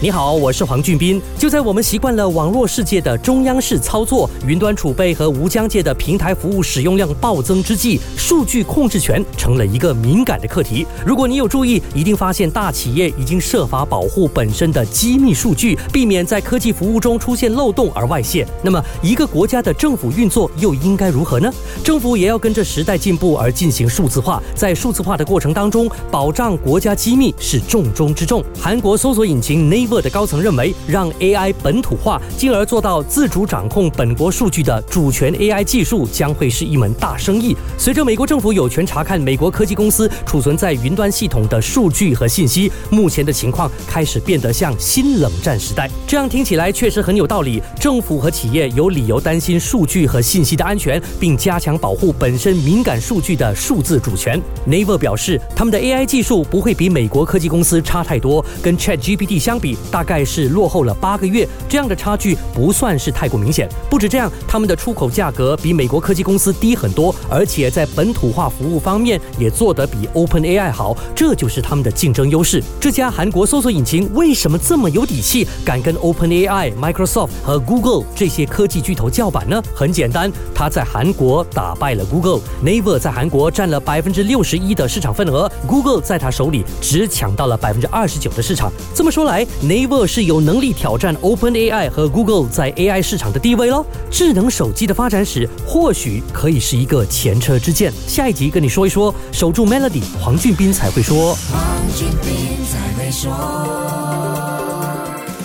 你好，我是黄俊斌。就在我们习惯了网络世界的中央式操作、云端储备和无疆界的平台服务使用量暴增之际，数据控制权成了一个敏感的课题。如果你有注意，一定发现大企业已经设法保护本身的机密数据，避免在科技服务中出现漏洞而外泄。那么，一个国家的政府运作又应该如何呢？政府也要跟着时代进步而进行数字化，在数字化的过程当中，保障国家机密是重中之重。韩国搜索引擎 Naver。的高层认为，让 AI 本土化，进而做到自主掌控本国数据的主权 AI 技术，将会是一门大生意。随着美国政府有权查看美国科技公司储存在云端系统的数据和信息，目前的情况开始变得像新冷战时代。这样听起来确实很有道理。政府和企业有理由担心数据和信息的安全，并加强保护本身敏感数据的数字主权。Naver 表示，他们的 AI 技术不会比美国科技公司差太多，跟 ChatGPT 相比。大概是落后了八个月，这样的差距不算是太过明显。不止这样，他们的出口价格比美国科技公司低很多，而且在本土化服务方面也做得比 OpenAI 好，这就是他们的竞争优势。这家韩国搜索引擎为什么这么有底气，敢跟 OpenAI、Microsoft 和 Google 这些科技巨头叫板呢？很简单，他在韩国打败了 Google。Naver 在韩国占了百分之六十一的市场份额，Google 在他手里只抢到了百分之二十九的市场。这么说来 Naver 是有能力挑战 OpenAI 和 Google 在 AI 市场的地位喽。智能手机的发展史或许可以是一个前车之鉴。下一集跟你说一说，守住 Melody，黄俊斌才会说。黄俊斌才会说。